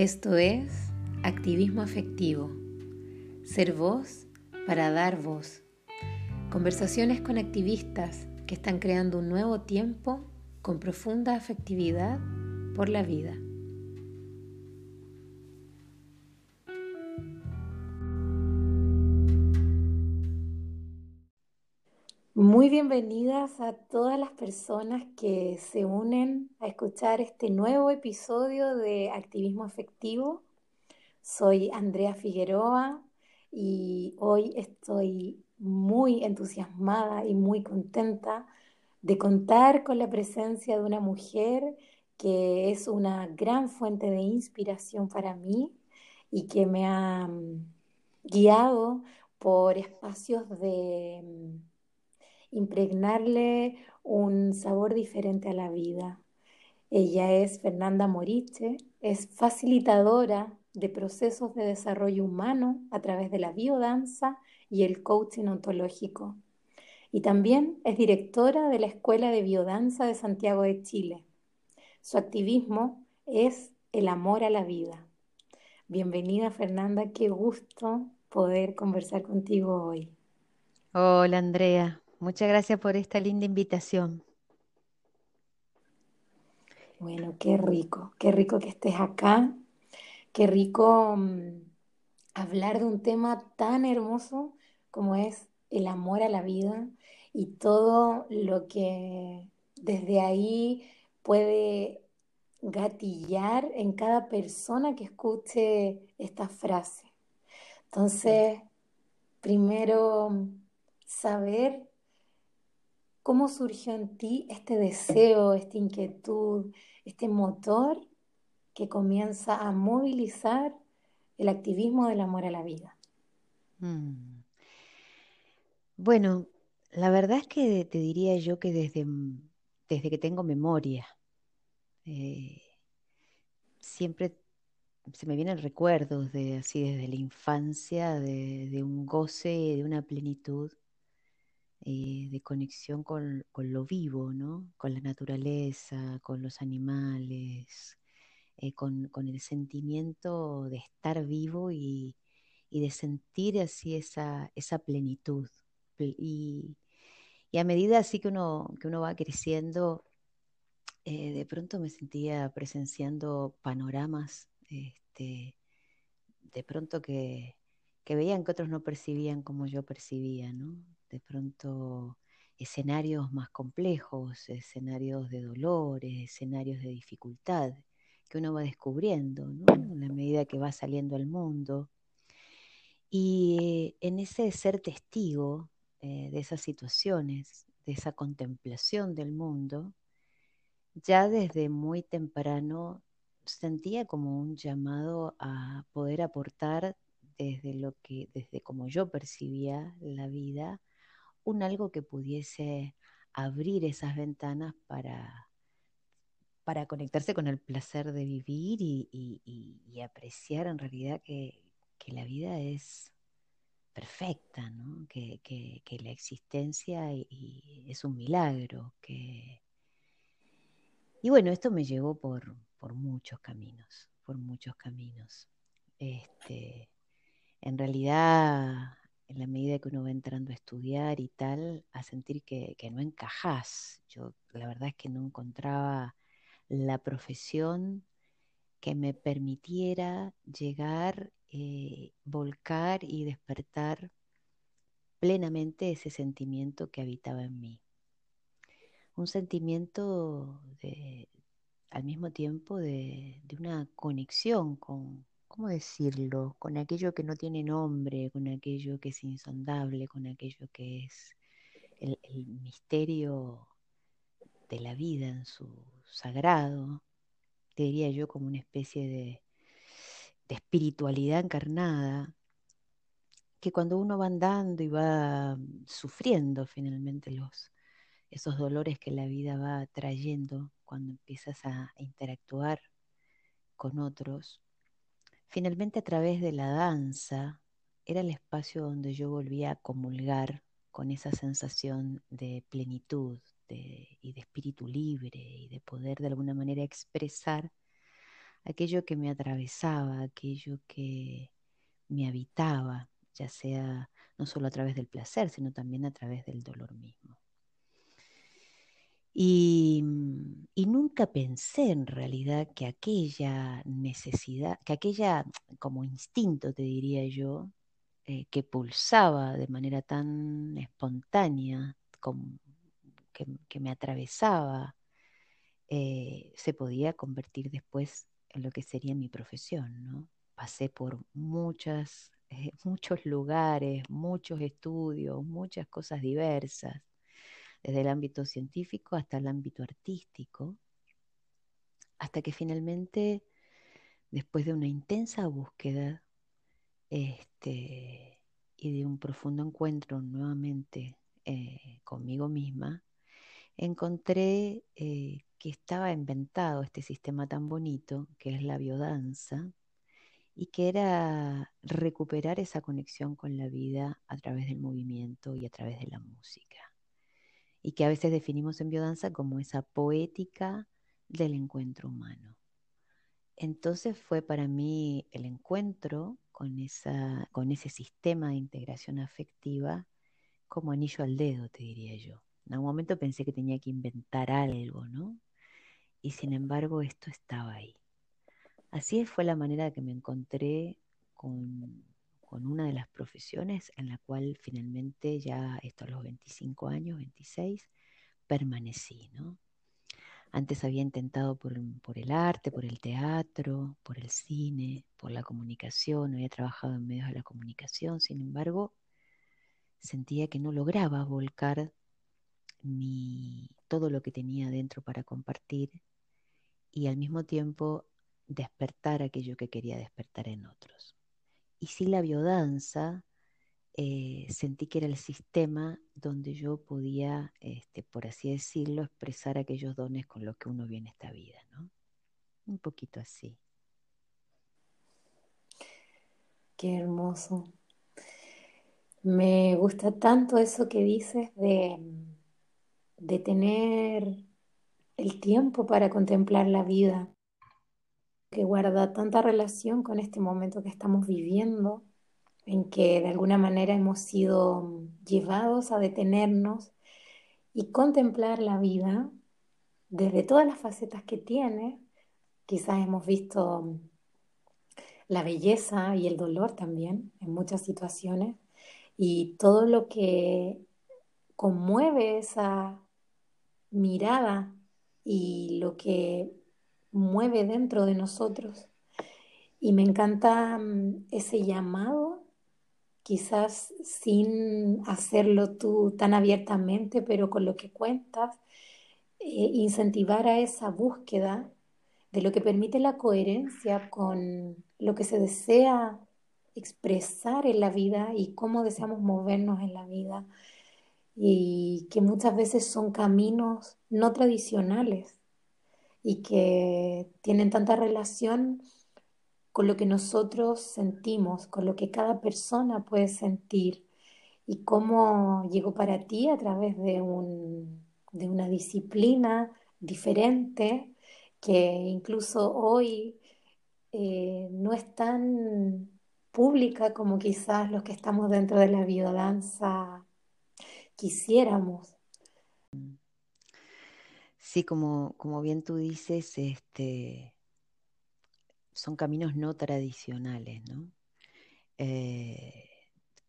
Esto es activismo afectivo. Ser voz para dar voz. Conversaciones con activistas que están creando un nuevo tiempo con profunda afectividad por la vida. Muy bienvenidas a todas las personas que se unen a escuchar este nuevo episodio de Activismo Afectivo. Soy Andrea Figueroa y hoy estoy muy entusiasmada y muy contenta de contar con la presencia de una mujer que es una gran fuente de inspiración para mí y que me ha mm, guiado por espacios de mm, impregnarle un sabor diferente a la vida. Ella es Fernanda Moriche, es facilitadora de procesos de desarrollo humano a través de la biodanza y el coaching ontológico. Y también es directora de la Escuela de Biodanza de Santiago de Chile. Su activismo es el amor a la vida. Bienvenida Fernanda, qué gusto poder conversar contigo hoy. Hola Andrea, Muchas gracias por esta linda invitación. Bueno, qué rico, qué rico que estés acá, qué rico mm, hablar de un tema tan hermoso como es el amor a la vida y todo lo que desde ahí puede gatillar en cada persona que escuche esta frase. Entonces, primero, saber ¿Cómo surgió en ti este deseo, esta inquietud, este motor que comienza a movilizar el activismo del amor a la vida? Mm. Bueno, la verdad es que te diría yo que desde, desde que tengo memoria, eh, siempre se me vienen recuerdos de así desde la infancia, de, de un goce, de una plenitud eh, de conexión con, lo vivo, ¿no? con la naturaleza, con los animales, eh, con, el sentimiento de estar vivo y, de sentir así esa, esa plenitud. Y, a medida así que uno, que uno va creciendo, eh, de pronto me sentía presenciando panoramas, este, de pronto que, que veían que otros no percibían como yo percibía, ¿no? De pronto escenarios más complejos, escenarios de dolores, escenarios de dificultad que uno va descubriendo ¿no? en la medida que va saliendo al mundo. Y en ese ser testigo eh, de esas situaciones, de esa contemplación del mundo, ya desde muy temprano sentía como un llamado a poder aportar desde lo que, desde como yo percibía la vida, un algo que pudiese abrir esas ventanas para, para conectarse con el placer de vivir y, apreciar en realidad que, la vida es perfecta, ¿no? que, la existencia es un milagro. Que... Y bueno, esto me llevó por, por muchos caminos, por muchos caminos. Este, en realidad en la medida que uno va entrando a estudiar y tal, a sentir que, no encajás. Yo la verdad es que no encontraba la profesión que me permitiera llegar, eh, volcar y despertar plenamente ese sentimiento que habitaba en mí. Un sentimiento de, al mismo tiempo de una conexión con, ¿cómo decirlo? Con aquello que no tiene nombre, con aquello que es insondable, con aquello que es el, misterio de la vida en su sagrado, diría yo como una especie de, espiritualidad encarnada, que cuando uno va andando y va sufriendo finalmente los, esos dolores que la vida va trayendo cuando empiezas a interactuar con otros, Finalmente a través de la danza era el espacio donde yo volvía a comulgar con esa sensación de plenitud y de espíritu libre y de poder de alguna manera expresar aquello que me atravesaba, aquello que me habitaba, ya sea no solo a través del placer, sino también a través del dolor mismo. Y, y, nunca pensé en realidad que aquella necesidad, que aquella como instinto, te diría yo, eh, que pulsaba de manera tan espontánea, que, me atravesaba, eh, se podía convertir después en lo que sería mi profesión. Pasé por muchas, muchos lugares, muchos estudios, muchas cosas diversas desde el ámbito científico hasta el ámbito artístico, hasta que finalmente, después de una intensa búsqueda este, y de un profundo encuentro nuevamente eh, conmigo misma, encontré eh, que estaba inventado este sistema tan bonito que es la biodanza y que era recuperar esa conexión con la vida a través del movimiento y a través de la música y que a veces definimos en biodanza como esa poética del encuentro humano. Entonces fue para mí el encuentro con, esa, con ese sistema de integración afectiva como anillo al dedo, te diría yo. En algún momento pensé que tenía que inventar algo, ¿no? Y sin embargo esto estaba ahí. Así fue la manera que me encontré con, con una de las profesiones en la cual finalmente ya estos los 25 años, 26, permanecí, ¿no? Antes había intentado por, por, el arte, por el teatro, por el cine, por la comunicación, había trabajado en medios de la comunicación, sin embargo, sentía que no lograba volcar mi, todo lo que tenía dentro para compartir y al mismo tiempo despertar aquello que quería despertar en otros. Y sí la biodanza, eh, sentí que era el sistema donde yo podía, este, por así decirlo, expresar aquellos dones con los que uno viene esta vida, ¿no? Un poquito así. Qué hermoso. Me gusta tanto eso que dices de, de tener el tiempo para contemplar la vida que guarda tanta relación con este momento que estamos viviendo, en que de alguna manera hemos sido llevados a detenernos y contemplar la vida desde todas las facetas que tiene. Quizás hemos visto la belleza y el dolor también en muchas situaciones y todo lo que conmueve esa mirada y lo que mueve dentro de nosotros. Y me encanta mm, ese llamado, quizás sin hacerlo tú tan abiertamente, pero con lo que cuentas, eh, incentivar a esa búsqueda de lo que permite la coherencia con lo que se desea expresar en la vida y cómo deseamos movernos en la vida y que muchas veces son caminos no tradicionales y que tienen tanta relación con lo que nosotros sentimos, con lo que cada persona puede sentir y cómo llegó para ti a través de, un, de una disciplina diferente que incluso hoy eh, no es tan pública como quizás los que estamos dentro de la biodanza quisiéramos. Sí, como, como bien tú dices, este, son caminos no tradicionales, ¿no? Eh,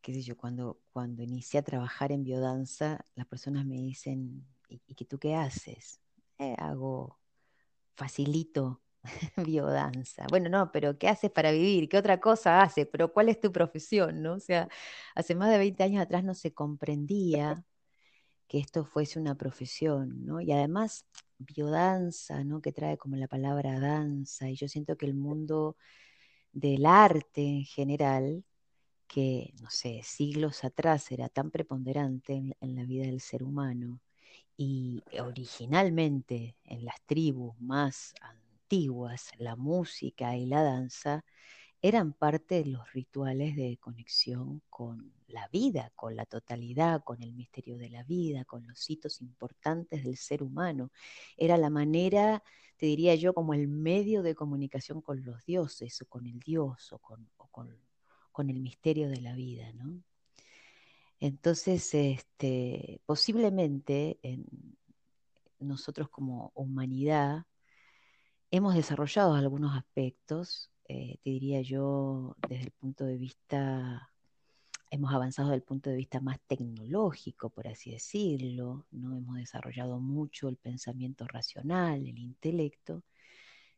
qué sé yo, cuando, cuando inicié a trabajar en biodanza, las personas me dicen, ¿y, y tú qué haces? Eh, hago, facilito biodanza. Bueno, no, pero ¿qué haces para vivir? ¿Qué otra cosa haces? Pero ¿cuál es tu profesión? ¿no? O sea, hace más de 20 años atrás no se comprendía que esto fuese una profesión, ¿no? Y además, biodanza, ¿no? Que trae como la palabra danza, y yo siento que el mundo del arte en general, que, no sé, siglos atrás era tan preponderante en, en la vida del ser humano, y originalmente en las tribus más antiguas, la música y la danza eran parte de los rituales de conexión con la vida, con la totalidad, con el misterio de la vida, con los hitos importantes del ser humano. Era la manera, te diría yo, como el medio de comunicación con los dioses o con el dios o con, el misterio de la vida, ¿no? Entonces, este, posiblemente en nosotros como humanidad hemos desarrollado algunos aspectos, eh, te diría yo, desde el punto de vista hemos avanzado desde el punto de vista más tecnológico, por así decirlo, no hemos desarrollado mucho el pensamiento racional, el intelecto.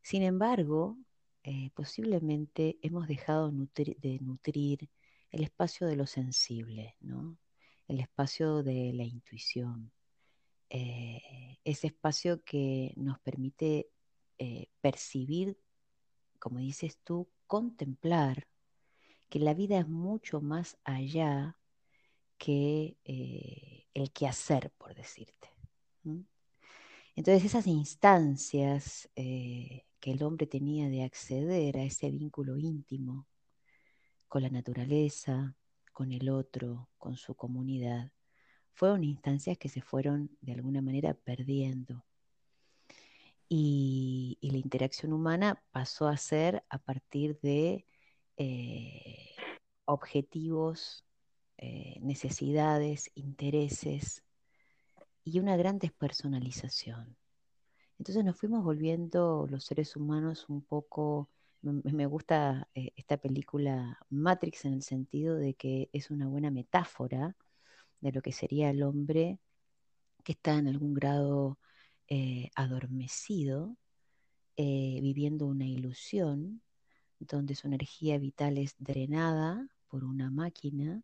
Sin embargo, eh, posiblemente hemos dejado de nutrir el espacio de lo sensible, ¿no? el espacio de la intuición, eh, ese espacio que nos permite percibir, como dices tú, contemplar que la vida es mucho más allá que eh, el quehacer, por decirte. Entonces esas instancias eh, que el hombre tenía de acceder a ese vínculo íntimo con la naturaleza, con el otro, con su comunidad, fueron instancias que se fueron de alguna manera perdiendo. Y, la interacción humana pasó a ser a partir de eh, objetivos, eh, necesidades, intereses y una gran despersonalización. Entonces nos fuimos volviendo los seres humanos un poco, me, gusta eh, esta película Matrix en el sentido de que es una buena metáfora de lo que sería el hombre que está en algún grado adormecido, viviendo una ilusión donde su energía vital es drenada por una máquina,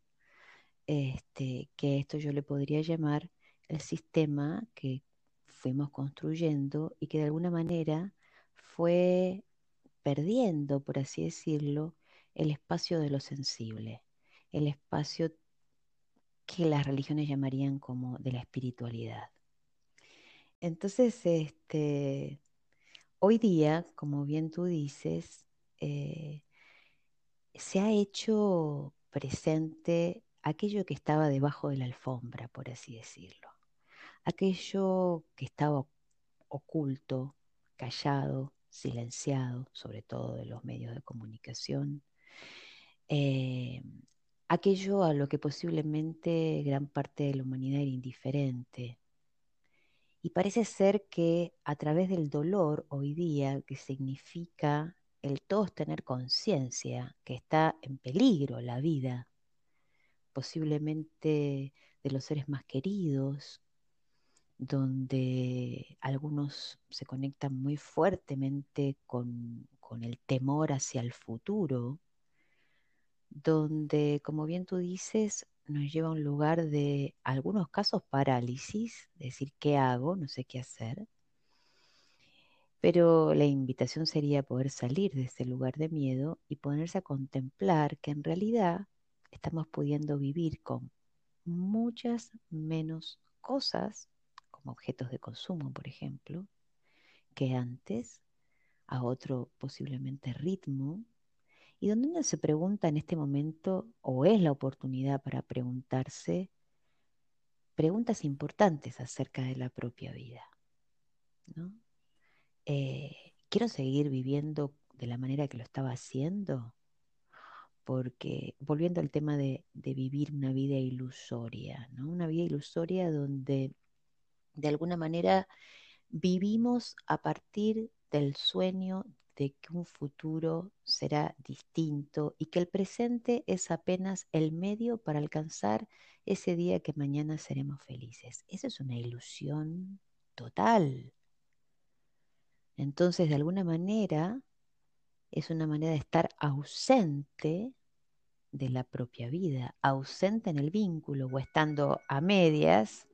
este, que esto yo le podría llamar el sistema que fuimos construyendo y que de alguna manera fue perdiendo, por así decirlo, el espacio de lo sensible, el espacio que las religiones llamarían como de la espiritualidad. Entonces, este, hoy día, como bien tú dices, eh, se ha hecho presente aquello que estaba debajo de la alfombra, por así decirlo. Aquello que estaba oculto, callado, silenciado, sobre todo de los medios de comunicación. Eh, aquello a lo que posiblemente gran parte de la humanidad era indiferente. Y parece ser que a través del dolor hoy día, que significa el todos tener conciencia que está en peligro la vida, posiblemente de los seres más queridos, donde algunos se conectan muy fuertemente con, con el temor hacia el futuro, donde, como bien tú dices, nos lleva a un lugar de algunos casos parálisis, decir, ¿qué hago? No sé qué hacer pero la invitación sería poder salir de ese lugar de miedo y ponerse a contemplar que en realidad estamos pudiendo vivir con muchas menos cosas, como objetos de consumo, por ejemplo, que antes, a otro posiblemente ritmo, y donde uno se pregunta en este momento, o es la oportunidad para preguntarse preguntas importantes acerca de la propia vida. ¿no? Eh, quiero seguir viviendo de la manera que lo estaba haciendo, porque volviendo al tema de, vivir una vida ilusoria, ¿no? Una vida ilusoria donde de alguna manera vivimos a partir del sueño de que un futuro será distinto y que el presente es apenas el medio para alcanzar ese día que mañana seremos felices. Esa es una ilusión total. Entonces, de alguna manera, es una manera de estar ausente de la propia vida, ausente en el vínculo o estando a medias.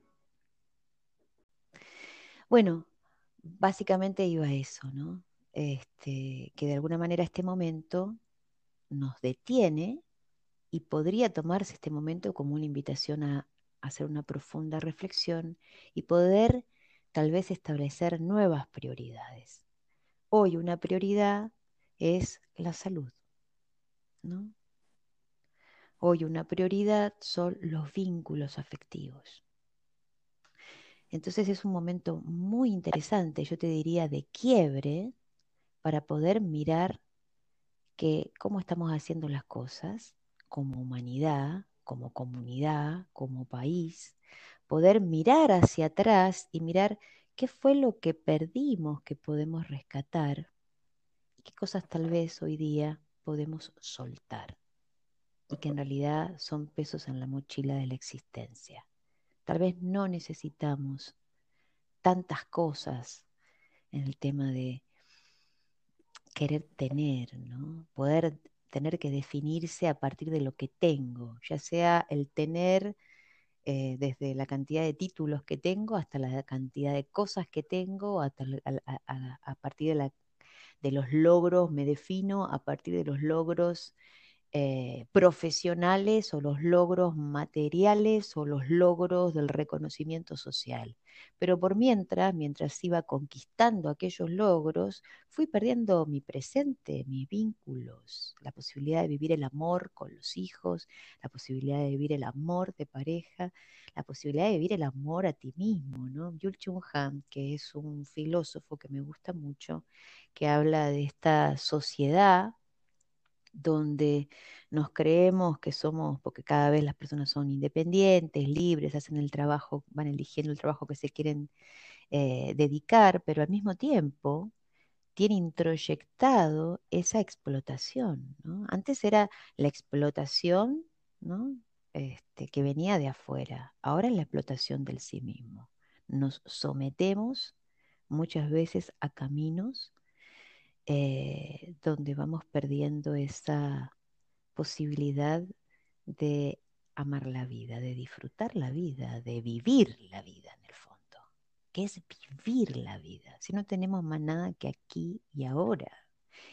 Bueno, básicamente iba a eso, ¿no? Este, que de alguna manera este momento nos detiene y podría tomarse este momento como una invitación a hacer una profunda reflexión y poder tal vez establecer nuevas prioridades. Hoy una prioridad es la salud. ¿no? Hoy una prioridad son los vínculos afectivos. Entonces es un momento muy interesante, yo te diría, de quiebre para poder mirar que cómo estamos haciendo las cosas como humanidad, como comunidad, como país, poder mirar hacia atrás y mirar qué fue lo que perdimos que podemos rescatar y qué cosas tal vez hoy día podemos soltar y que en realidad son pesos en la mochila de la existencia. Tal vez no necesitamos tantas cosas en el tema de querer tener, ¿no? Poder tener que definirse a partir de lo que tengo, ya sea el tener eh, desde la cantidad de títulos que tengo hasta la cantidad de cosas que tengo, hasta a, partir de, de los logros, me defino a partir de los logros eh, profesionales o los logros materiales o los logros del reconocimiento social. Pero por mientras, mientras iba conquistando aquellos logros, fui perdiendo mi presente, mis vínculos, la posibilidad de vivir el amor con los hijos, la posibilidad de vivir el amor de pareja, la posibilidad de vivir el amor a ti mismo, ¿no? Yul Chung Han, que es un filósofo que me gusta mucho, que habla de esta sociedad donde nos creemos que somos, porque cada vez las personas son independientes, libres, hacen el trabajo, van eligiendo el trabajo que se quieren eh, dedicar, pero al mismo tiempo tiene introyectado esa explotación. Antes era la explotación este, que venía de afuera, ahora es la explotación del sí mismo. Nos sometemos muchas veces a caminos eh, donde vamos perdiendo esa posibilidad de amar la vida, de disfrutar la vida, de vivir la vida en el fondo. ¿Qué es vivir la vida? Si no tenemos más nada que aquí y ahora.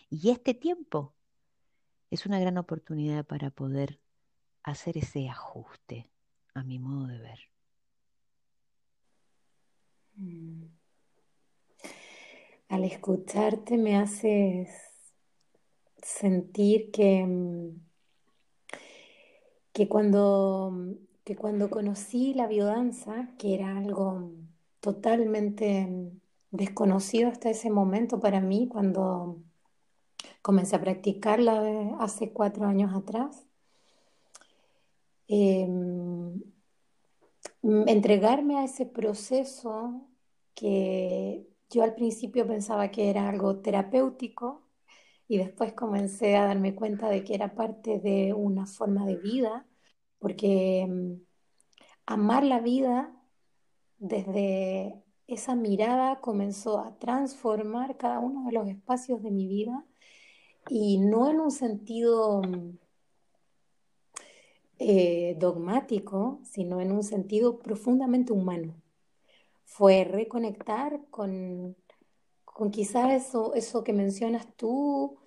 Y este tiempo es una gran oportunidad para poder hacer ese ajuste, a mi modo de ver. Mm al escucharte me haces sentir que, mm, que, cuando, que cuando conocí la biodanza, que era algo totalmente desconocido hasta ese momento para mí, cuando comencé a practicarla hace cuatro años atrás, em, entregarme a ese proceso que yo al principio pensaba que era algo terapéutico y después comencé a darme cuenta de que era parte de una forma de vida, porque mm, amar la vida desde esa mirada comenzó a transformar cada uno de los espacios de mi vida y no en un sentido mm, eh, dogmático, sino en un sentido profundamente humano fue reconectar con, con quizás eso, eso que mencionas tú,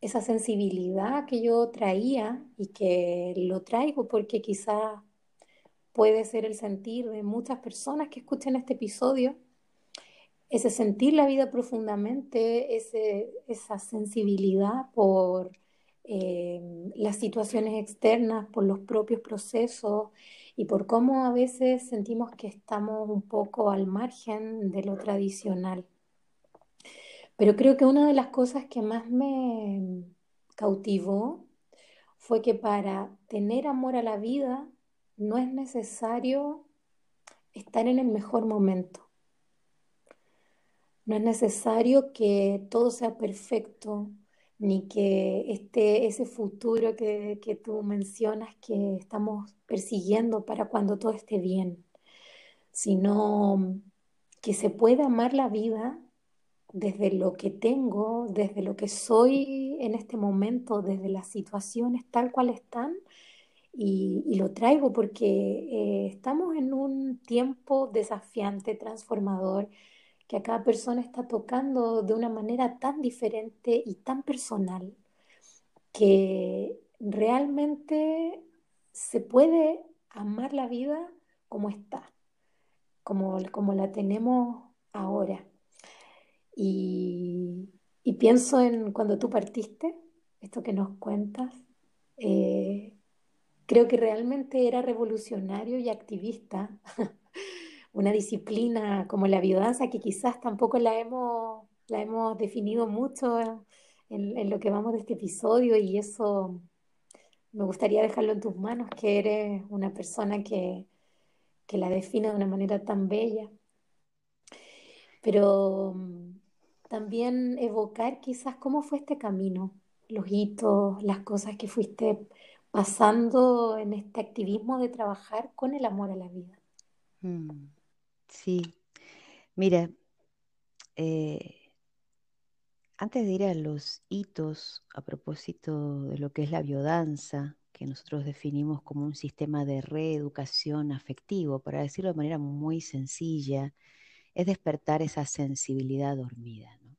esa sensibilidad que yo traía y que lo traigo porque quizás puede ser el sentir de muchas personas que escuchan este episodio, ese sentir la vida profundamente, ese, esa sensibilidad por eh, las situaciones externas, por los propios procesos y por cómo a veces sentimos que estamos un poco al margen de lo tradicional. Pero creo que una de las cosas que más me cautivó fue que para tener amor a la vida no es necesario estar en el mejor momento. No es necesario que todo sea perfecto, ni que este, ese futuro que, que tú mencionas que estamos persiguiendo para cuando todo esté bien, sino que se puede amar la vida desde lo que tengo, desde lo que soy en este momento, desde las situaciones tal cual están, y, y lo traigo porque eh, estamos en un tiempo desafiante, transformador, que a cada persona está tocando de una manera tan diferente y tan personal que realmente se puede amar la vida como está, como, como la tenemos ahora. Y, pienso en cuando tú partiste, esto que nos cuentas, Eh, creo que realmente era revolucionario y activista, una disciplina como la biodanza que quizás tampoco la hemos, la hemos definido mucho en, lo que vamos de este episodio y eso me gustaría dejarlo en tus manos, que eres una persona que, que la define de una manera tan bella. Pero mm, también evocar quizás cómo fue este camino, los hitos, las cosas que fuiste pasando en este activismo de trabajar con el amor a la vida. Mm, sí, mira, eh, antes de ir a los hitos a propósito de lo que es la biodanza, que nosotros definimos como un sistema de reeducación afectivo, para decirlo de manera muy sencilla, es despertar esa sensibilidad dormida. ¿no?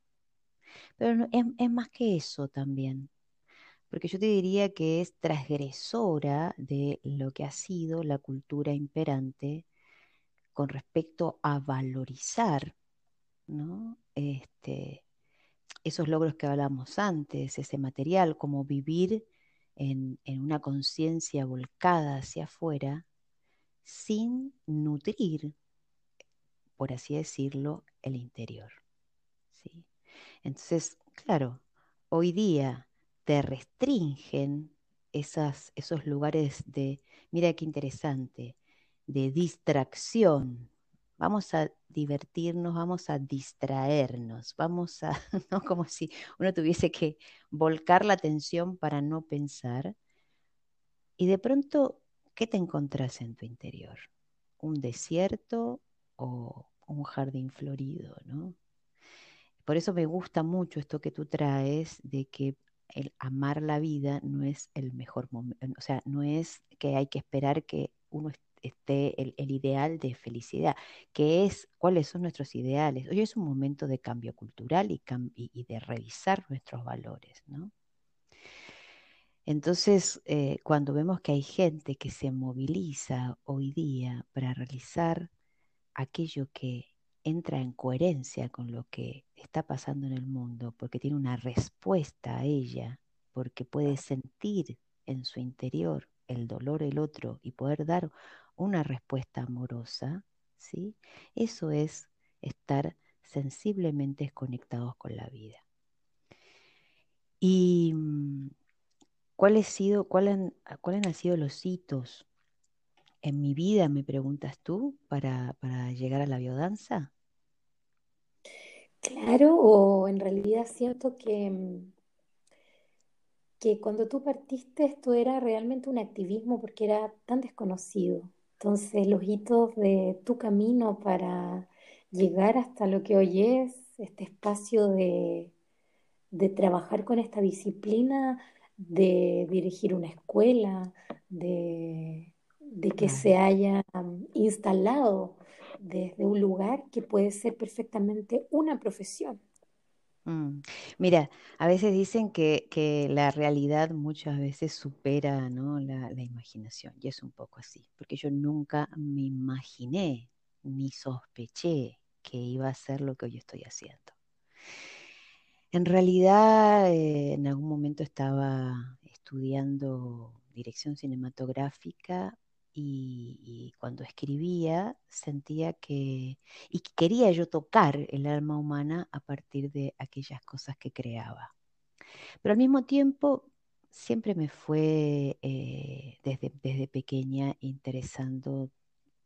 Pero no, es, es más que eso también, porque yo te diría que es transgresora de lo que ha sido la cultura imperante con respecto a valorizar ¿no? este, esos logros que hablamos antes, ese material, como vivir en, en una conciencia volcada hacia afuera sin nutrir, por así decirlo, el interior. ¿sí? Entonces, claro, hoy día te restringen esas, esos lugares de, mira qué interesante, de distracción. Vamos a divertirnos, vamos a distraernos, vamos a, ¿no? Como si uno tuviese que volcar la atención para no pensar. Y de pronto, ¿qué te encontrás en tu interior? ¿Un desierto o un jardín florido, ¿no? Por eso me gusta mucho esto que tú traes de que el amar la vida no es el mejor momento, o sea, no es que hay que esperar que uno esté el, el, ideal de felicidad, que es cuáles son nuestros ideales. Hoy es un momento de cambio cultural y de revisar nuestros valores, ¿no? Entonces, eh, cuando vemos que hay gente que se moviliza hoy día para realizar aquello que entra en coherencia con lo que está pasando en el mundo, porque tiene una respuesta a ella, porque puede sentir en su interior el dolor del otro y poder dar una respuesta amorosa, ¿sí? Eso es estar sensiblemente conectados con la vida. ¿Y mm, cuáles sido, cuál han, cuál han sido los hitos en mi vida, me preguntas tú, para, para llegar a la biodanza? Claro, o en realidad siento que, mm, que cuando tú partiste esto era realmente un activismo porque era tan desconocido. Entonces los hitos de tu camino para llegar hasta lo que hoy es, este espacio de, de trabajar con esta disciplina, de dirigir una escuela, de, de que se haya instalado desde un lugar que puede ser perfectamente una profesión. Mm. Mira, a veces dicen que, la realidad muchas veces supera, la imaginación, y es un poco así, porque yo nunca me imaginé ni sospeché que iba a ser lo que hoy estoy haciendo. En realidad, eh, en algún momento estaba estudiando dirección cinematográfica y, cuando escribía sentía que, y quería yo tocar el alma humana a partir de aquellas cosas que creaba. Pero al mismo tiempo siempre me fue eh, desde, desde pequeña interesando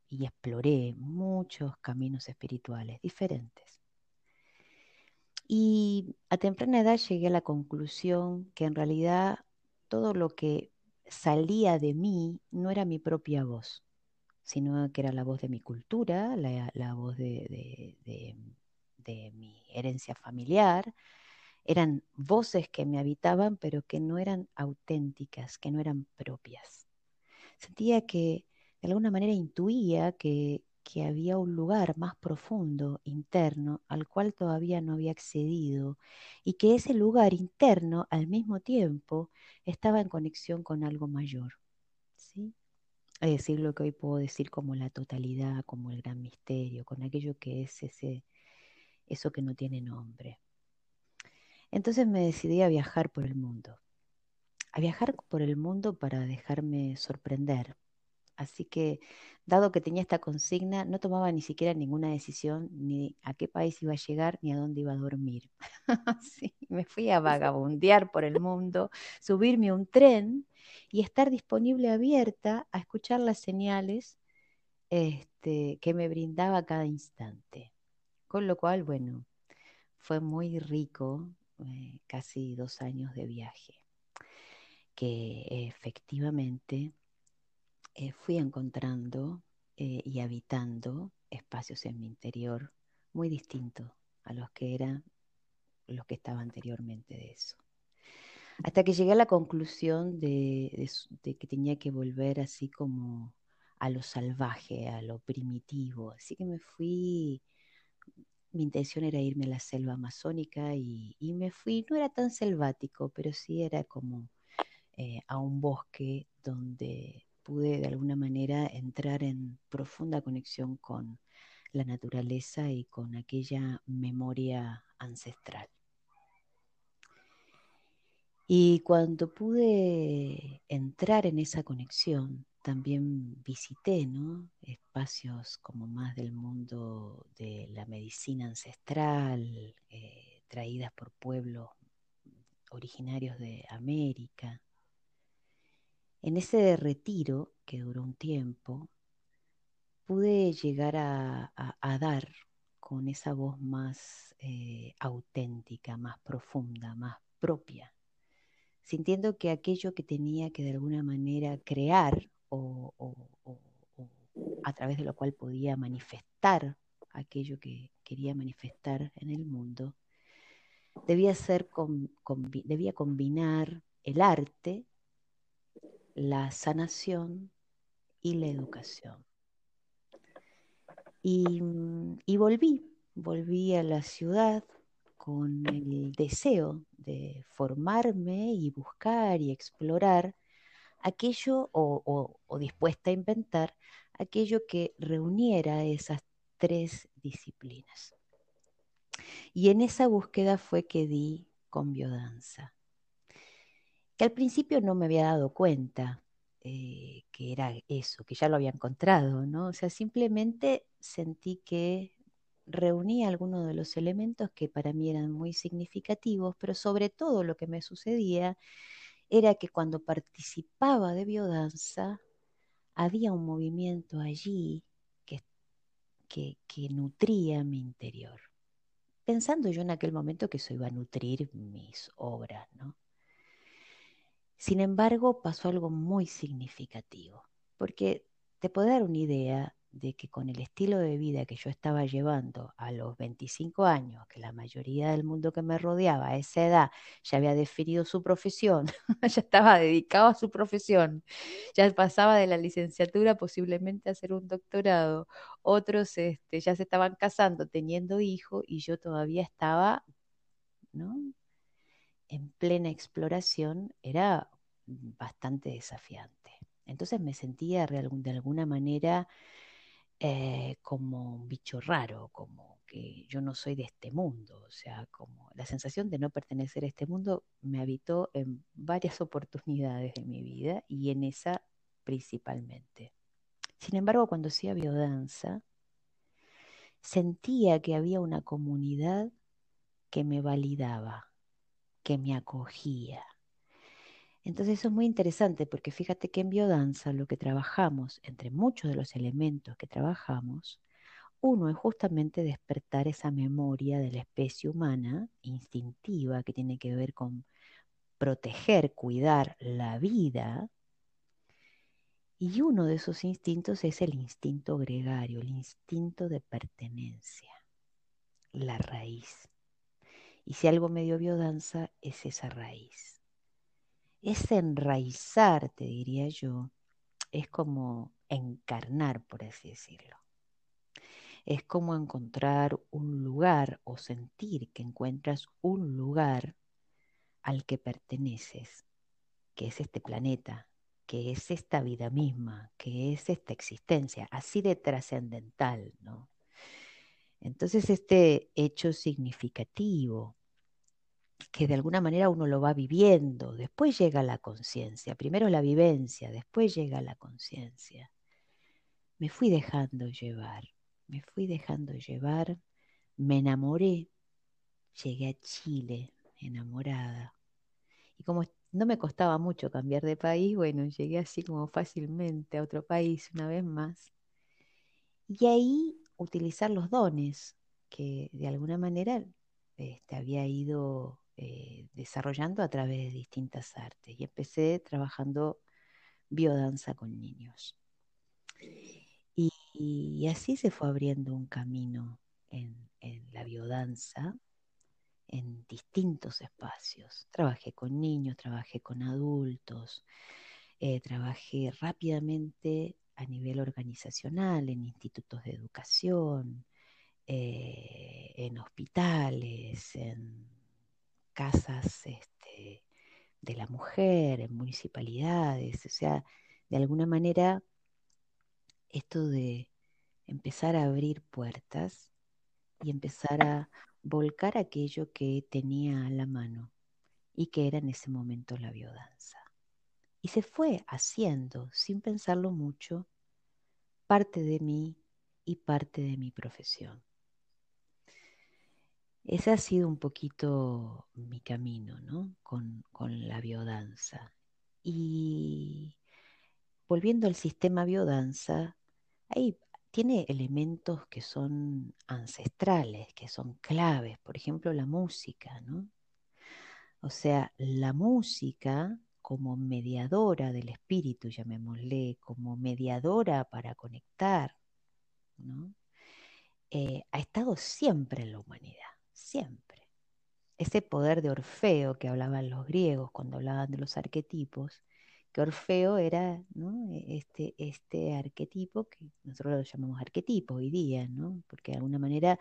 y exploré muchos caminos espirituales diferentes. Y a temprana edad llegué a la conclusión que en realidad todo lo que salía de mí no era mi propia voz, sino que era la voz de mi cultura, la, la voz de, de, de, de, mi herencia familiar. Eran voces que me habitaban, pero que no eran auténticas, que no eran propias. Sentía que de alguna manera intuía que, que había un lugar más profundo, interno, al cual todavía no había accedido, y que ese lugar interno, al mismo tiempo, estaba en conexión con algo mayor. ¿sí? Es decir, lo que hoy puedo decir como la totalidad, como el gran misterio, con aquello que es ese, eso que no tiene nombre. Entonces me decidí a viajar por el mundo, a viajar por el mundo para dejarme sorprender. Así que, dado que tenía esta consigna, no tomaba ni siquiera ninguna decisión ni a qué país iba a llegar ni a dónde iba a dormir. sí, me fui a vagabundear por el mundo, subirme a un tren y estar disponible abierta a escuchar las señales este, que me brindaba cada instante. Con lo cual, bueno, fue muy rico, eh, casi dos años de viaje, que efectivamente eh, fui encontrando eh, y habitando espacios en mi interior muy distintos a los que eran los que estaba anteriormente de eso. Hasta que llegué a la conclusión de, que tenía que volver así como a lo salvaje, a lo primitivo. Así que me fui, mi intención era irme a la selva amazónica y, me fui, no era tan selvático, pero sí era como eh, a un bosque donde pude de alguna manera entrar en profunda conexión con la naturaleza y con aquella memoria ancestral. Y cuando pude entrar en esa conexión, también visité espacios como más del mundo de la medicina ancestral, eh, traídas por pueblos originarios de América. En ese retiro, que duró un tiempo, pude llegar a, dar con esa voz más eh, auténtica, más profunda, más propia sintiendo que aquello que tenía que de alguna manera crear o, a través de lo cual podía manifestar aquello que quería manifestar en el mundo, debía, ser debía combinar el arte, la sanación y la educación. Y, volví, volví a la ciudad, con el deseo de formarme y buscar y explorar aquello o, dispuesta a inventar aquello que reuniera esas tres disciplinas. Y en esa búsqueda fue que di con biodanza, que al principio no me había dado cuenta eh, que era eso, que ya lo había encontrado, ¿no? O sea, simplemente sentí que reuní algunos de los elementos que para mí eran muy significativos, pero sobre todo lo que me sucedía era que cuando participaba de biodanza, había un movimiento allí que, que, que nutría mi interior. Pensando yo en aquel momento que eso iba a nutrir mis obras, ¿no? Sin embargo, pasó algo muy significativo, porque te puedo dar una idea de que con el estilo de vida que yo estaba llevando a los 25 años, que la mayoría del mundo que me rodeaba a esa edad ya había definido su profesión, ya estaba dedicado a su profesión, ya pasaba de la licenciatura posiblemente a hacer un doctorado, otros este, ya se estaban casando, teniendo hijos, y yo todavía estaba ¿no? En plena exploración, era bastante desafiante. Entonces me sentía de alguna manera eh, como un bicho raro, como que yo no soy de este mundo, o sea, como la sensación de no pertenecer a este mundo me habitó en varias oportunidades de mi vida y en esa principalmente. Sin embargo, cuando hacía biodanza, sentía que había una comunidad que me validaba, que me acogía, entonces eso es muy interesante porque fíjate que en biodanza lo que trabajamos, entre muchos de los elementos que trabajamos, uno es justamente despertar esa memoria de la especie humana instintiva que tiene que ver con proteger, cuidar la vida. Y uno de esos instintos es el instinto gregario, el instinto de pertenencia, la raíz. Y si algo me dio biodanza, es esa raíz es enraizar, te diría yo, es como encarnar, por así decirlo. Es como encontrar un lugar o sentir que encuentras un lugar al que perteneces, que es este planeta, que es esta vida misma, que es esta existencia, así de trascendental, ¿no? Entonces este hecho significativo que de alguna manera uno lo va viviendo, después llega la conciencia, primero la vivencia, después llega la conciencia. Me fui dejando llevar, me fui dejando llevar, me enamoré, llegué a Chile enamorada. Y como no me costaba mucho cambiar de país, bueno, llegué así como fácilmente a otro país una vez más. Y ahí utilizar los dones que de alguna manera este, había ido eh, desarrollando a través de distintas artes. Y empecé trabajando biodanza con niños. Y, así se fue abriendo un camino en, la biodanza en distintos espacios. Trabajé con niños, trabajé con adultos, eh, trabajé rápidamente a nivel organizacional, en institutos de educación, eh, en hospitales, en casas este, de la mujer, en municipalidades, o sea, de alguna manera esto de empezar a abrir puertas y empezar a volcar aquello que tenía a la mano y que era en ese momento la biodanza. Y se fue haciendo, sin pensarlo mucho, parte de mí y parte de mi profesión. Ese ha sido un poquito mi camino, ¿no? Con, con la biodanza. Y volviendo al sistema biodanza, ahí tiene elementos que son ancestrales, que son claves, por ejemplo, la música, ¿no? O sea, la música como mediadora del espíritu, llamémosle, como mediadora para conectar. Eh, ha estado siempre en la humanidad, siempre. Ese poder de Orfeo que hablaban los griegos cuando hablaban de los arquetipos, que Orfeo era e, este, este arquetipo que nosotros lo llamamos arquetipo hoy día, porque de alguna manera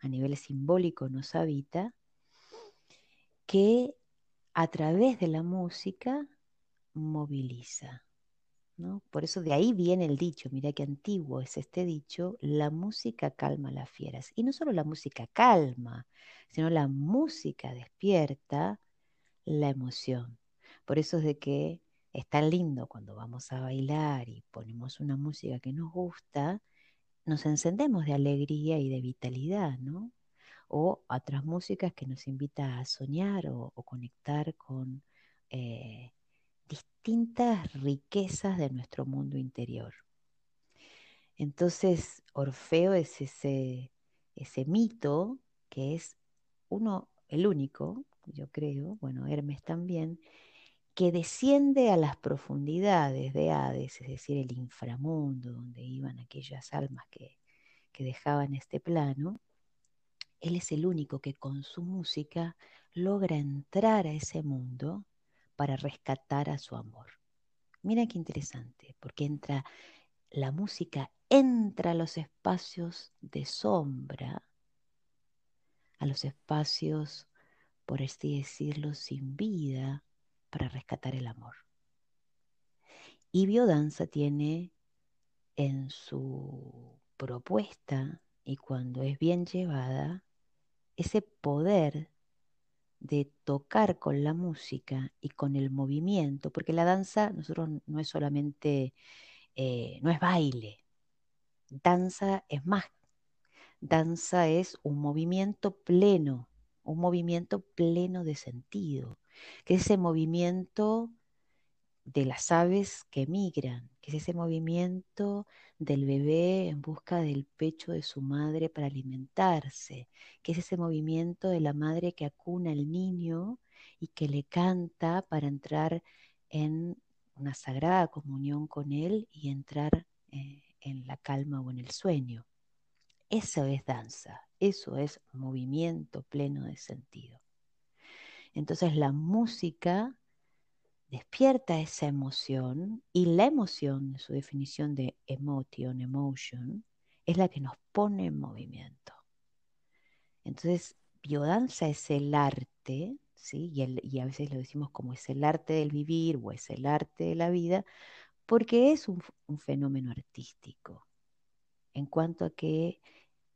a nivel simbólico nos habita, que a través de la música moviliza. ¿no? Por eso de ahí viene el dicho, mira qué antiguo es este dicho, la música calma las fieras. Y no solo la música calma, sino la música despierta la emoción. Por eso es de que es tan lindo cuando vamos a bailar y ponemos una música que nos gusta, nos encendemos de alegría y de vitalidad, ¿no? O otras músicas que nos invita a soñar o, conectar con eh, distintas riquezas de nuestro mundo interior. Entonces, Orfeo es ese, ese mito que es uno, el único, yo creo, bueno, Hermes también, que desciende a las profundidades de Hades, es decir, el inframundo, donde iban aquellas almas que, que dejaban este plano, él es el único que con su música logra entrar a ese mundo para rescatar a su amor. Mira qué interesante, porque entra la música entra a los espacios de sombra, a los espacios, por así decirlo, sin vida, para rescatar el amor. Y Biodanza tiene en su propuesta, y cuando es bien llevada, ese poder de tocar con la música y con el movimiento, porque la danza nosotros no es solamente, eh, no es baile, danza es más, danza es un movimiento pleno, un movimiento pleno de sentido, que es ese movimiento de las aves que migran, que es ese movimiento del bebé en busca del pecho de su madre para alimentarse, que es ese movimiento de la madre que acuna al niño y que le canta para entrar en una sagrada comunión con él y entrar eh, en la calma o en el sueño. Eso es danza, eso es movimiento pleno de sentido. Entonces la música despierta esa emoción y la emoción, su definición de emotion, emotion, es la que nos pone en movimiento. Entonces, biodanza es el arte, ¿sí? y, a veces lo decimos como es el arte del vivir o es el arte de la vida, porque es un fenómeno artístico, en cuanto a que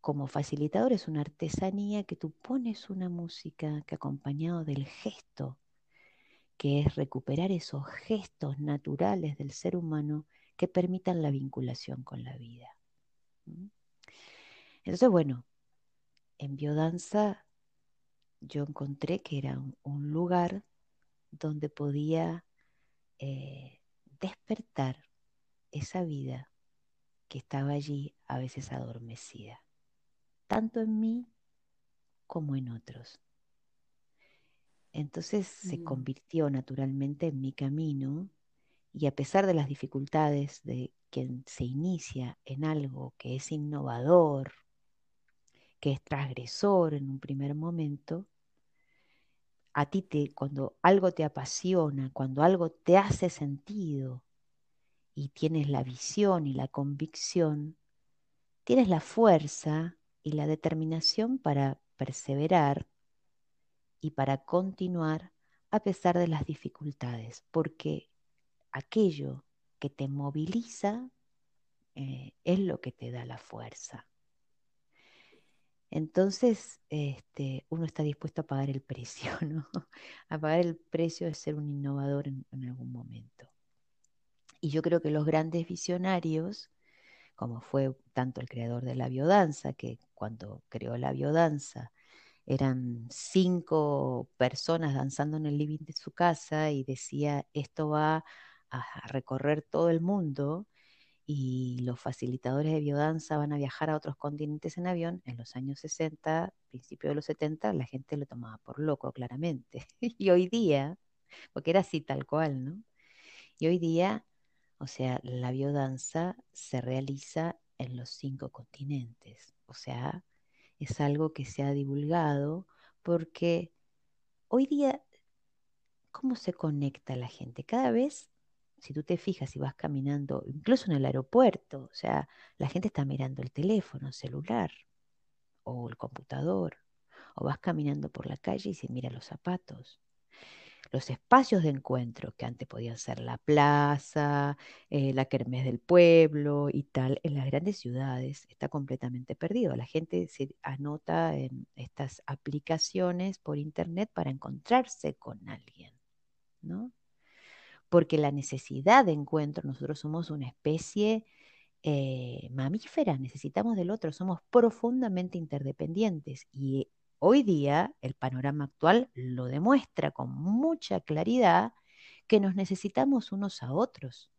como facilitador es una artesanía que tú pones una música que acompañado del gesto, que es recuperar esos gestos naturales del ser humano que permitan la vinculación con la vida. Entonces, bueno, en biodanza yo encontré que era un, lugar donde podía eh, despertar esa vida que estaba allí a veces adormecida, tanto en mí como en otros. Entonces se mm. convirtió naturalmente en mi camino y a pesar de las dificultades de quien se inicia en algo que es innovador, que es transgresor en un primer momento, a ti te, cuando algo te apasiona, cuando algo te hace sentido y tienes la visión y la convicción, tienes la fuerza y la determinación para perseverar y para continuar a pesar de las dificultades, porque aquello que te moviliza eh, es lo que te da la fuerza. Entonces, este, uno está dispuesto a pagar el precio, ¿no? A pagar el precio de ser un innovador en, algún momento. Y yo creo que los grandes visionarios, como fue tanto el creador de la biodanza, que cuando creó la biodanza eran cinco personas danzando en el living de su casa y decía, esto va a recorrer todo el mundo y los facilitadores de biodanza van a viajar a otros continentes en avión, en los años 60, principio de los 70, la gente lo tomaba por loco, claramente. y hoy día, porque era así tal cual, ¿no? Y hoy día, o sea, la biodanza se realiza en los cinco continentes. O sea, es algo que se ha divulgado porque hoy día, ¿cómo se conecta la gente? Cada vez si tú te fijas y vas caminando, incluso en el aeropuerto, o sea, la gente está mirando el teléfono, el celular o el computador, o vas caminando por la calle y se mira los zapatos. Los espacios de encuentro, que antes podían ser la plaza, eh, la kermés del pueblo y tal, en las grandes ciudades está completamente perdido. La gente se anota en estas aplicaciones por internet para encontrarse con alguien, ¿no? porque la necesidad de encuentro, nosotros somos una especie eh, mamífera, necesitamos del otro, somos profundamente interdependientes y hoy día el panorama actual lo demuestra con mucha claridad que nos necesitamos unos a otros.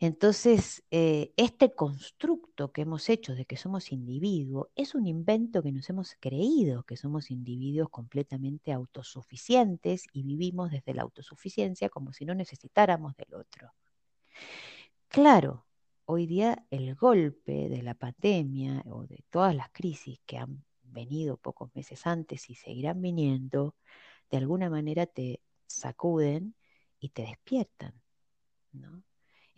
Entonces, eh, este constructo que hemos hecho de que somos individuos es un invento que nos hemos creído, que somos individuos completamente autosuficientes y vivimos desde la autosuficiencia como si no necesitáramos del otro. Claro, hoy día el golpe de la pandemia o de todas las crisis que han venido pocos meses antes y seguirán viniendo, de alguna manera te sacuden y te despiertan, ¿no?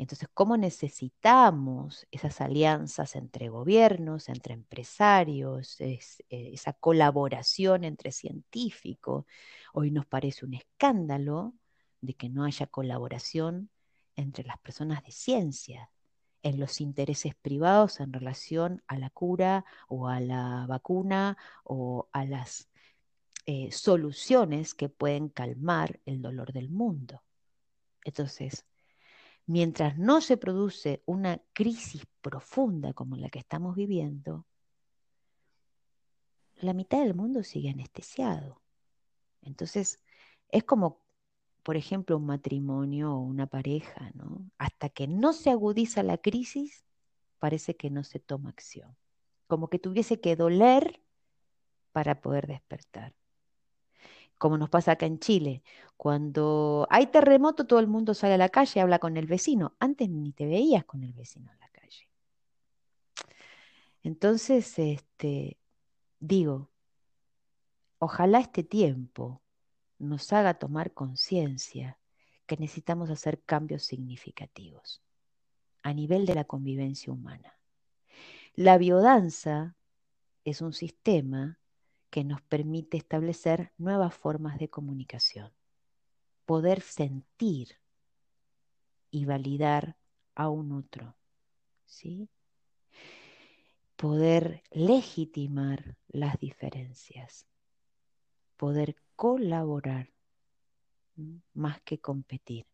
Entonces, ¿cómo necesitamos esas alianzas entre gobiernos, entre empresarios, eh, esa colaboración entre científicos? Hoy nos parece un escándalo de que no haya colaboración entre las personas de ciencia en los intereses privados en relación a la cura o a la vacuna o a las eh, soluciones que pueden calmar el dolor del mundo. Entonces, mientras no se produce una crisis profunda como la que estamos viviendo, la mitad del mundo sigue anestesiado. Entonces, es como, por ejemplo, un matrimonio o una pareja, ¿no? Hasta que no se agudiza la crisis, parece que no se toma acción. Como que tuviese que doler para poder despertar como nos pasa acá en Chile. Cuando hay terremoto, todo el mundo sale a la calle, habla con el vecino. Antes ni te veías con el vecino en la calle. Entonces, este, digo, ojalá este tiempo nos haga tomar conciencia que necesitamos hacer cambios significativos a nivel de la convivencia humana. La biodanza es un sistema que nos permite establecer nuevas formas de comunicación, poder sentir y validar a un otro. ¿sí? poder legitimar las diferencias, poder colaborar más que competir.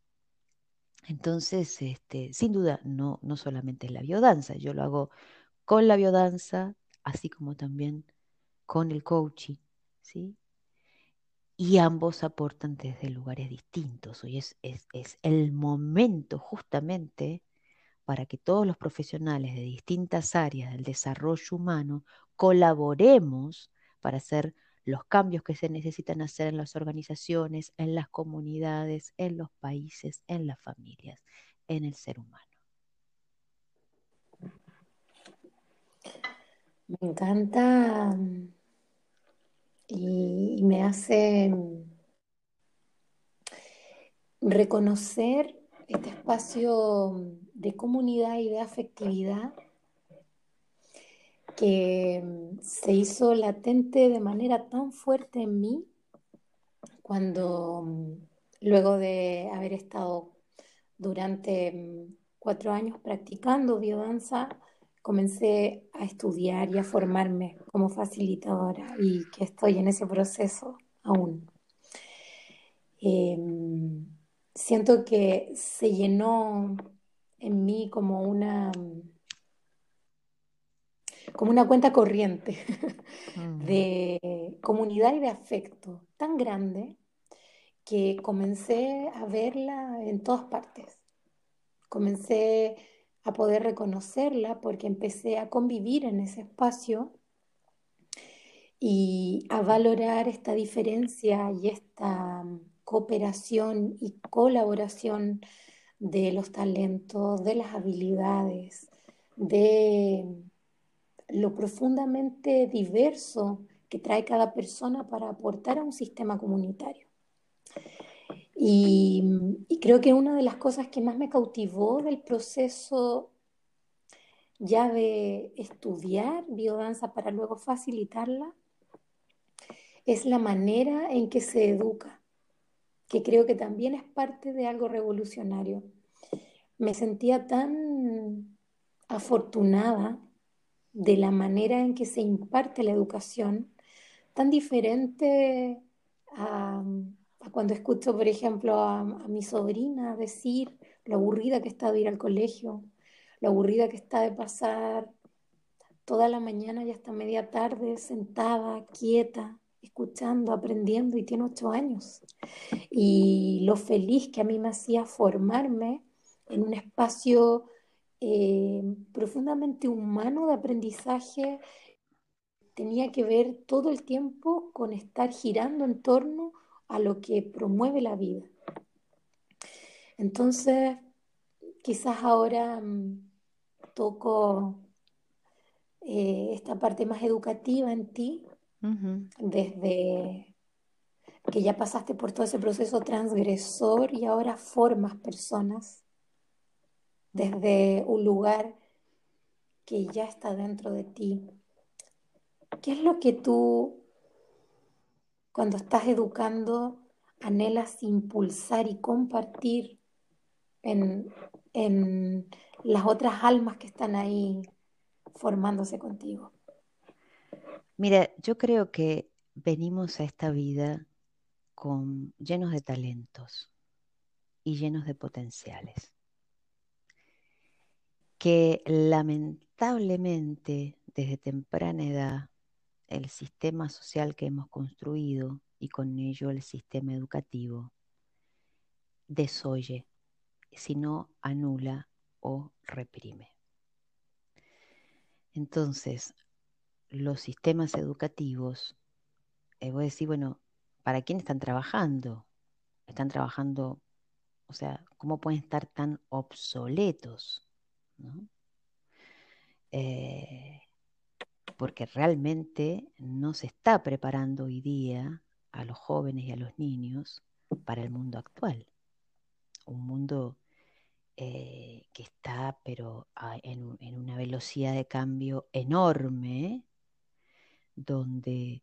Entonces, este, sin duda, no, no solamente la biodanza, yo lo hago con la biodanza, así como también con el coaching, ¿sí? Y ambos aportan desde lugares distintos. Hoy es, es, es el momento justamente para que todos los profesionales de distintas áreas del desarrollo humano colaboremos para hacer los cambios que se necesitan hacer en las organizaciones, en las comunidades, en los países, en las familias, en el ser humano. Me encanta mm, y, me hace mm, reconocer este espacio mm, de comunidad y de afectividad que mm, se hizo latente de manera tan fuerte en mí cuando mm, luego de haber estado durante mm, cuatro años practicando biodanza, comencé a estudiar y a formarme como facilitadora y que estoy en ese proceso aún. Em, siento que se llenó en mí como una como una cuenta corriente de comunidad y de afecto tan grande que comencé a verla en todas partes. Comencé a poder reconocerla porque empecé a convivir en ese espacio y a valorar esta diferencia y esta cooperación y colaboración de los talentos, de las habilidades, de lo profundamente diverso que trae cada persona para aportar a un sistema comunitario. Y, creo que una de las cosas que más me cautivó del proceso ya de estudiar biodanza para luego facilitarla es la manera en que se educa, que creo que también es parte de algo revolucionario. Me sentía tan afortunada de la manera en que se imparte la educación, tan diferente a, cuando escucho, por ejemplo, a, mi sobrina decir lo aburrida que está de ir al colegio, lo aburrida que está de pasar toda la mañana y hasta media tarde sentada, quieta, escuchando, aprendiendo y tiene ocho años. Y lo feliz que a mí me hacía formarme en un espacio eh, profundamente humano de aprendizaje tenía que ver todo el tiempo con estar girando en torno a lo que promueve la vida. Entonces, quizás ahora mm, toco eh, esta parte más educativa en ti, desde que ya pasaste por todo ese proceso transgresor y ahora formas personas desde un lugar que ya está dentro de ti. ¿Qué es lo que tú, cuando estás educando, anhelas impulsar y compartir en, en las otras almas que están ahí formándose contigo? Mira, yo creo que venimos a esta vida con, llenos de talentos y llenos de potenciales que lamentablemente desde temprana edad el sistema social que hemos construido y con ello el sistema educativo desoye, sino anula o reprime. Entonces, los sistemas educativos, eh, voy a decir, bueno, ¿para quién están trabajando? Están trabajando, o sea, ¿cómo pueden estar tan obsoletos? Eh, porque realmente no se está preparando hoy día a los jóvenes y a los niños para el mundo actual. Un mundo eh, que está, pero en, una velocidad de cambio enorme, donde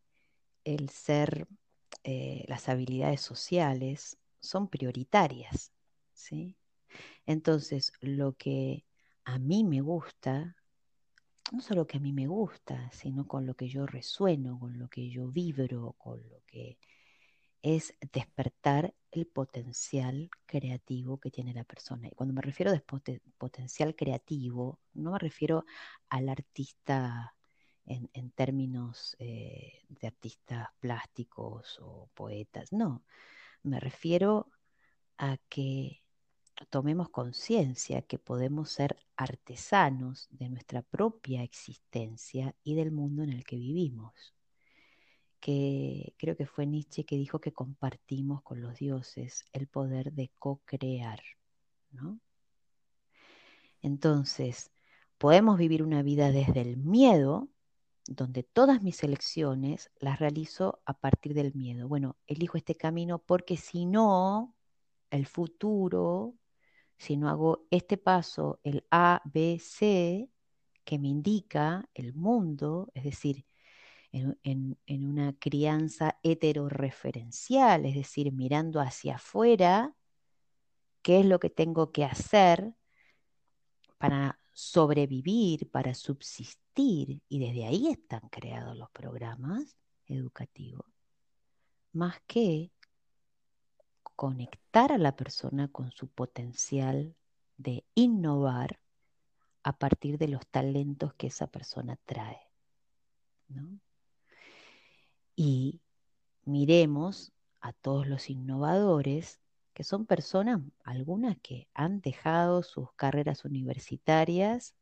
el ser, eh, las habilidades sociales son prioritarias. ¿sí? Entonces, lo que a mí me gusta, no solo que a mí me gusta, sino con lo que yo resueno, con lo que yo vibro, con lo que es despertar el potencial creativo que tiene la persona. Y cuando me refiero a potencial creativo, no me refiero al artista en, términos eh, de artistas plásticos o poetas, no, me refiero a que tomemos conciencia que podemos ser artesanos de nuestra propia existencia y del mundo en el que vivimos. Que creo que fue Nietzsche que dijo que compartimos con los dioses el poder de co-crear, ¿no? Entonces, podemos vivir una vida desde el miedo, donde todas mis elecciones las realizo a partir del miedo. Bueno, elijo este camino porque si no, el futuro si no hago este paso, el A, B, C, que me indica el mundo, es decir, en, una crianza heteroreferencial, es decir, mirando hacia afuera, qué es lo que tengo que hacer para sobrevivir, para subsistir, y desde ahí están creados los programas educativos, más que conectar a la persona con su potencial de innovar a partir de los talentos que esa persona trae. Y miremos a todos los innovadores, que son personas, algunas que han dejado sus carreras universitarias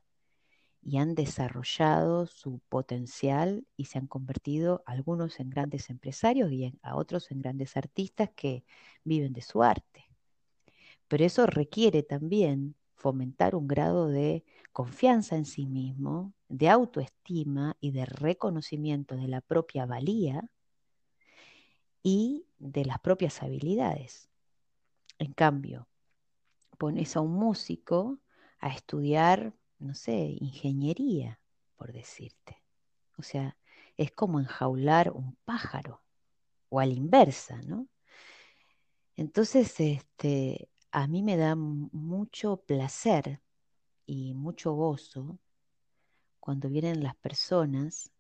y han desarrollado su potencial y se han convertido algunos en grandes empresarios y a otros en grandes artistas que viven de su arte. Pero eso requiere también fomentar un grado de confianza en sí mismo, de autoestima y de reconocimiento de la propia valía y de las propias habilidades. En cambio, pones a un músico a estudiar no sé, ingeniería, por decirte. O sea, es como enjaular un pájaro, o a la inversa, ¿no? Entonces, este, a mí me da mucho placer y mucho gozo cuando vienen las personas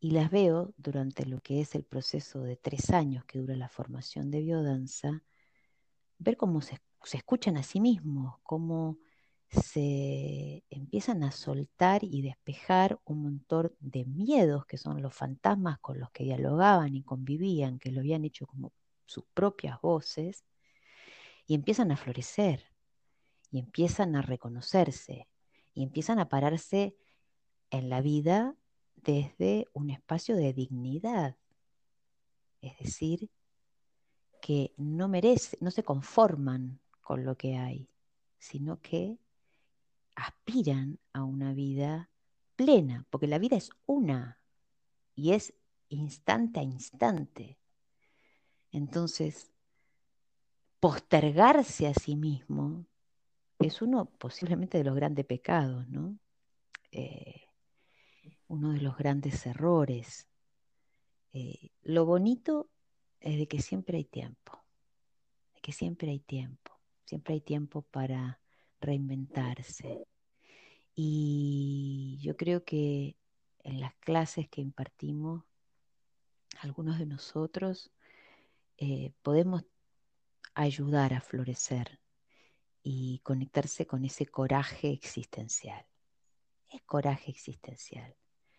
y las veo durante lo que es el proceso de tres años que dura la formación de biodanza, ver cómo se, se escuchan a sí mismos, cómo se empiezan a soltar y despejar un montón de miedos que son los fantasmas con los que dialogaban y convivían, que lo habían hecho como sus propias voces, y empiezan a florecer, y empiezan a reconocerse, y empiezan a pararse en la vida desde un espacio de dignidad. Es decir, que no merece, no se conforman con lo que hay, sino que aspiran a una vida plena, porque la vida es una y es instante a instante. Entonces, postergarse a sí mismo es uno posiblemente de los grandes pecados, ¿no? Eh, uno de los grandes errores. Eh, lo bonito es de que siempre hay tiempo, de que siempre hay tiempo, siempre hay tiempo para reinventarse. Y yo creo que en las clases que impartimos, algunos de nosotros eh, podemos ayudar a florecer y conectarse con ese coraje existencial. Es coraje existencial.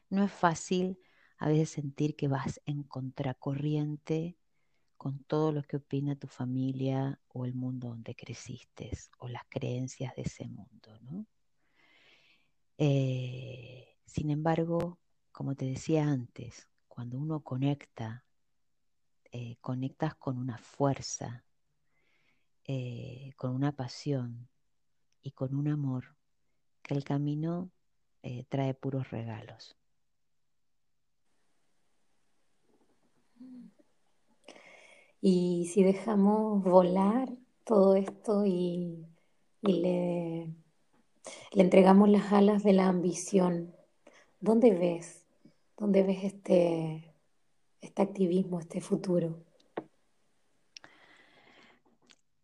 No es fácil a veces sentir que vas en contracorriente con todo lo que opina tu familia o el mundo donde creciste o las creencias de ese mundo, ¿no? Eh, sin embargo, como te decía antes, cuando uno conecta, eh, conectas con una fuerza, eh, con una pasión y con un amor que el camino trae puros regalos. Y si dejamos volar todo esto y, le, le, entregamos las alas de la ambición, ¿dónde ves? ¿Dónde ves este, este activismo, este futuro?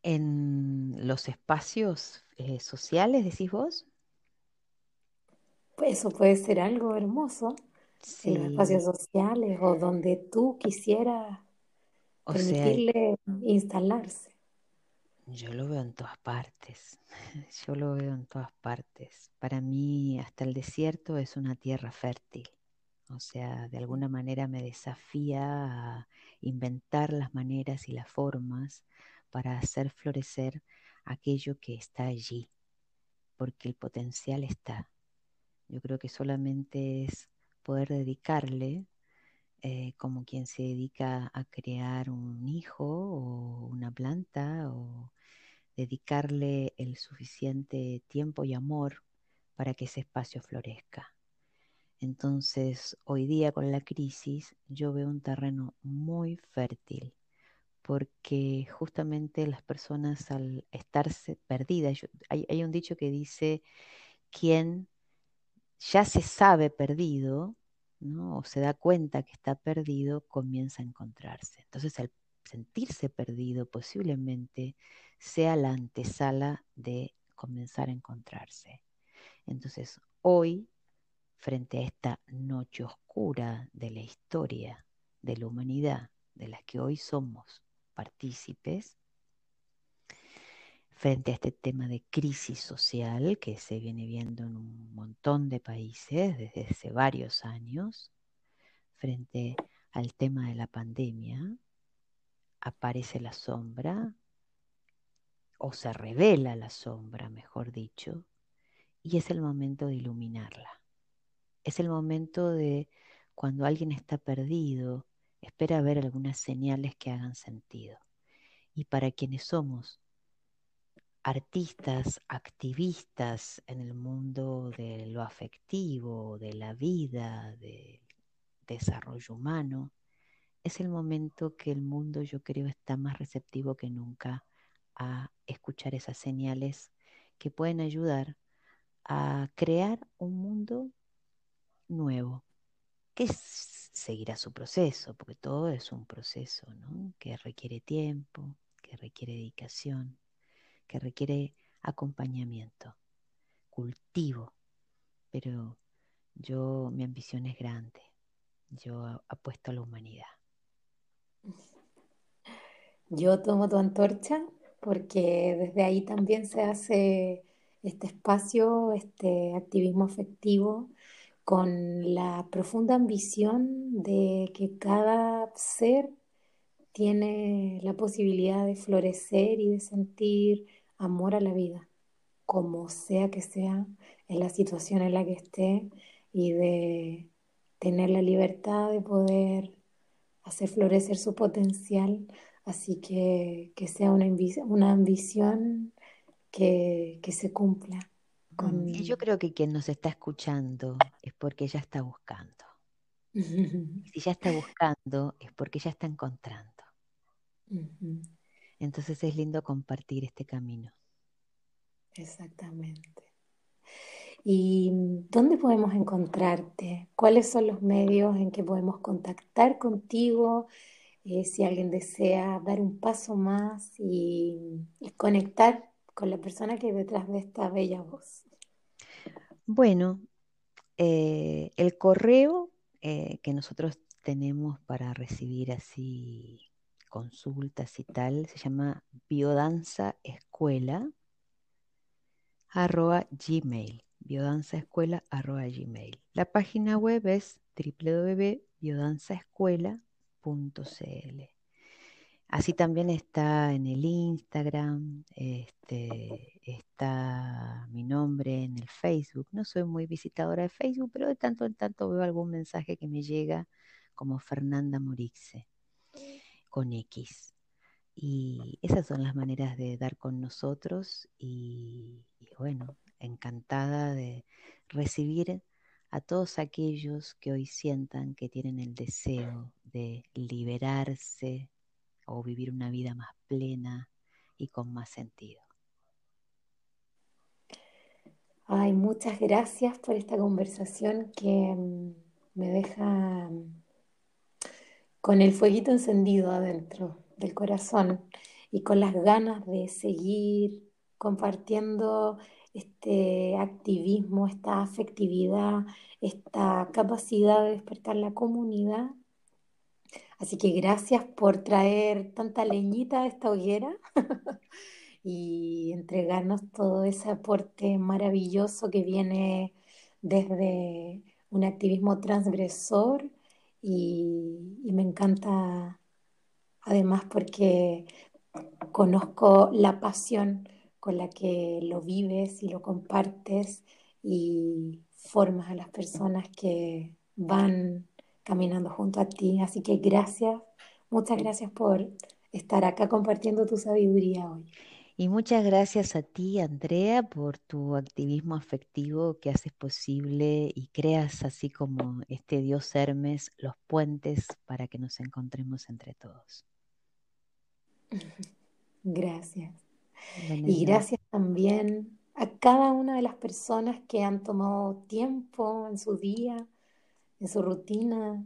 En los espacios eh, sociales, decís vos. pues eso puede ser algo hermoso en los espacios sociales o donde tú quisieras o sea, permitirle instalarse. yo lo veo en todas partes, yo lo veo en todas partes. Para mí, hasta el desierto es una tierra fértil. O sea, de alguna manera me desafía a inventar las maneras y las formas para hacer florecer aquello que está allí, porque el potencial está. Yo creo que solamente es poder dedicarle, eh, como quien se dedica a crear un hijo o una planta, o dedicarle el suficiente tiempo y amor para que ese espacio florezca. Entonces, hoy día con la crisis, yo veo un terreno muy fértil, porque justamente las personas al estarse perdidas, hay un dicho que dice, quien ya se sabe perdido, ¿no? o se da cuenta que está perdido, comienza a encontrarse. Entonces, al sentirse perdido, posiblemente sea la antesala de comenzar a encontrarse. Entonces, hoy frente a esta noche oscura de la historia de la humanidad, de las que hoy somos partícipes, frente a este tema de crisis social que se viene viendo en un montón de países desde hace varios años, frente al tema de la pandemia, aparece la sombra, o se revela la sombra, mejor dicho, y es el momento de iluminarla. Es el momento de cuando alguien está perdido, espera ver algunas señales que hagan sentido. Y para quienes somos artistas, activistas en el mundo de lo afectivo, de la vida, del desarrollo humano, es el momento que el mundo yo creo está más receptivo que nunca a escuchar esas señales que pueden ayudar a crear un mundo nuevo, que seguirá su proceso, porque todo es un proceso, ¿no? Que requiere tiempo, que requiere dedicación, que requiere acompañamiento, cultivo, pero yo, mi ambición es grande, yo apuesto a la humanidad. Yo tomo tu antorcha porque desde ahí también se hace este espacio, este activismo afectivo, con la profunda ambición de que cada ser tiene la posibilidad de florecer y de sentir amor a la vida, como sea que sea, en la situación en la que esté, y de tener la libertad de poder hacer florecer su potencial, así que que sea una, una ambición que, que se cumpla Mm, Y yo con... creo que quien nos está escuchando es porque ya está buscando. Y si ya está buscando es porque ya está encontrando. Ujú, Entonces es lindo compartir este camino. Exactamente. ¿Y dónde podemos encontrarte? ¿Cuáles son los medios en que podemos contactar contigo? Eh, si alguien desea dar un paso más y, y conectar con la persona que hay detrás de esta bella voz. Bueno, eh, el correo eh, que nosotros tenemos para recibir así consultas y tal se llama biodanzaescuela arroba gmail. Biodanzaescuela arroba gmail. La página web es www.biodanzaescuela.cl. Así también está en el Instagram, este, está mi nombre en el Facebook. No soy muy visitadora de Facebook, pero de tanto en tanto veo algún mensaje que me llega como Fernanda Morixe con X. Y esas son las maneras de dar con nosotros y, y bueno, encantada de recibir a todos aquellos que hoy sientan que tienen el deseo de liberarse o vivir una vida más plena y con más sentido. Ay, muchas gracias por esta conversación que mm, me deja mm, con el fueguito encendido adentro del corazón y con las ganas de seguir compartiendo este activismo, esta afectividad, esta capacidad de despertar la comunidad. Así que gracias por traer tanta leñita a esta hoguera y entregarnos todo ese aporte maravilloso que viene desde un activismo transgresor y, me encanta además porque conozco la pasión con la que lo vives y lo compartes y formas a las personas que van caminando junto a ti. Así que gracias, muchas gracias por estar acá compartiendo tu sabiduría hoy. Y muchas gracias a ti, Andrea, por tu activismo afectivo que haces posible y creas, así como este dios Hermes, los puentes para que nos encontremos entre todos. Gracias. Y gracias también a cada una de las personas que han tomado tiempo en su día, en su rutina,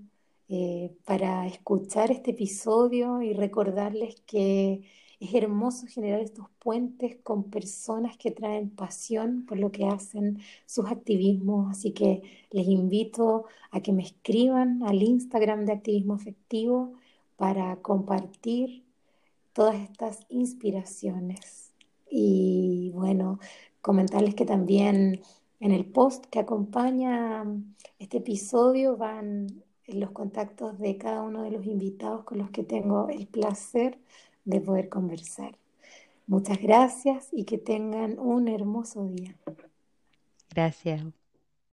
eh, para escuchar este episodio y recordarles que es hermoso generar estos puentes con personas que traen pasión por lo que hacen sus activismos. Así que les invito a que me escriban al Instagram de Activismo Afectivo para compartir todas estas inspiraciones. Y bueno, comentarles que también en el post que acompaña este episodio van los contactos de cada uno de los invitados con los que tengo el placer de poder conversar. Muchas gracias y que tengan un hermoso día. Gracias.